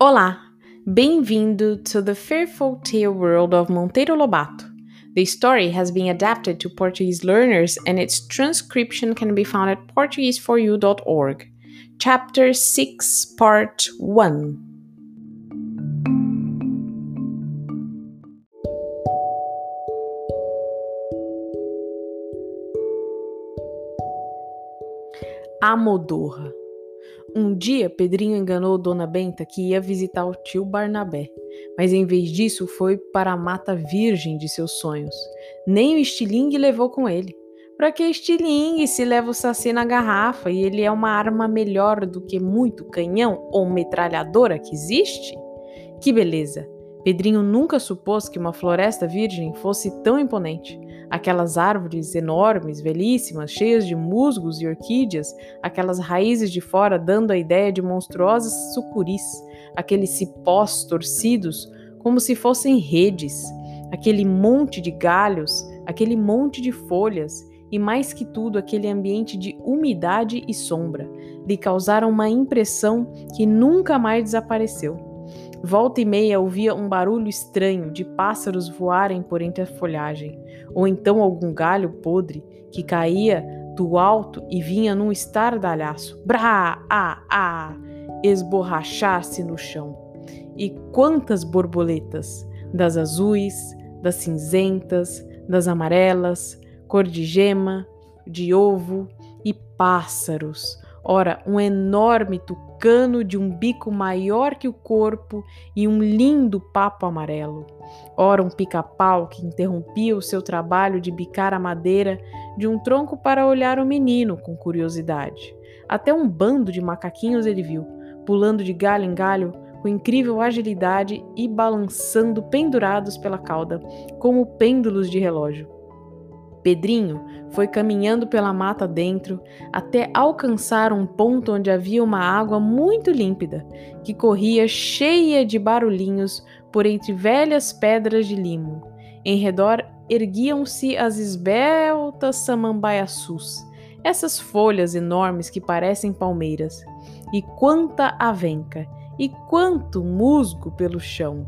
Olá, bem-vindo to the fearful tale world of Monteiro Lobato. The story has been adapted to Portuguese learners and its transcription can be found at portugueseforyou.org. Chapter 6, Part 1. A Modorra um dia, Pedrinho enganou Dona Benta que ia visitar o tio Barnabé, mas em vez disso foi para a mata virgem de seus sonhos. Nem o estilingue levou com ele. Para que estilingue se leva o saci na garrafa e ele é uma arma melhor do que muito canhão ou metralhadora que existe? Que beleza! Pedrinho nunca supôs que uma floresta virgem fosse tão imponente. Aquelas árvores enormes, belíssimas, cheias de musgos e orquídeas, aquelas raízes de fora dando a ideia de monstruosas sucuris, aqueles cipós torcidos como se fossem redes, aquele monte de galhos, aquele monte de folhas e mais que tudo aquele ambiente de umidade e sombra lhe causaram uma impressão que nunca mais desapareceu. Volta e meia ouvia um barulho estranho de pássaros voarem por entre a folhagem, ou então algum galho podre que caía do alto e vinha num estardalhaço, brá, ah, ah, esborrachar-se no chão. E quantas borboletas, das azuis, das cinzentas, das amarelas, cor de gema, de ovo e pássaros, Ora, um enorme tucano de um bico maior que o corpo e um lindo papo amarelo. Ora, um pica-pau que interrompia o seu trabalho de bicar a madeira de um tronco para olhar o menino com curiosidade. Até um bando de macaquinhos ele viu, pulando de galho em galho com incrível agilidade e balançando pendurados pela cauda, como pêndulos de relógio. Pedrinho foi caminhando pela mata dentro até alcançar um ponto onde havia uma água muito límpida, que corria cheia de barulhinhos por entre velhas pedras de limo. Em redor erguiam-se as esbeltas samambaiaçus, essas folhas enormes que parecem palmeiras. E quanta avenca! E quanto musgo pelo chão!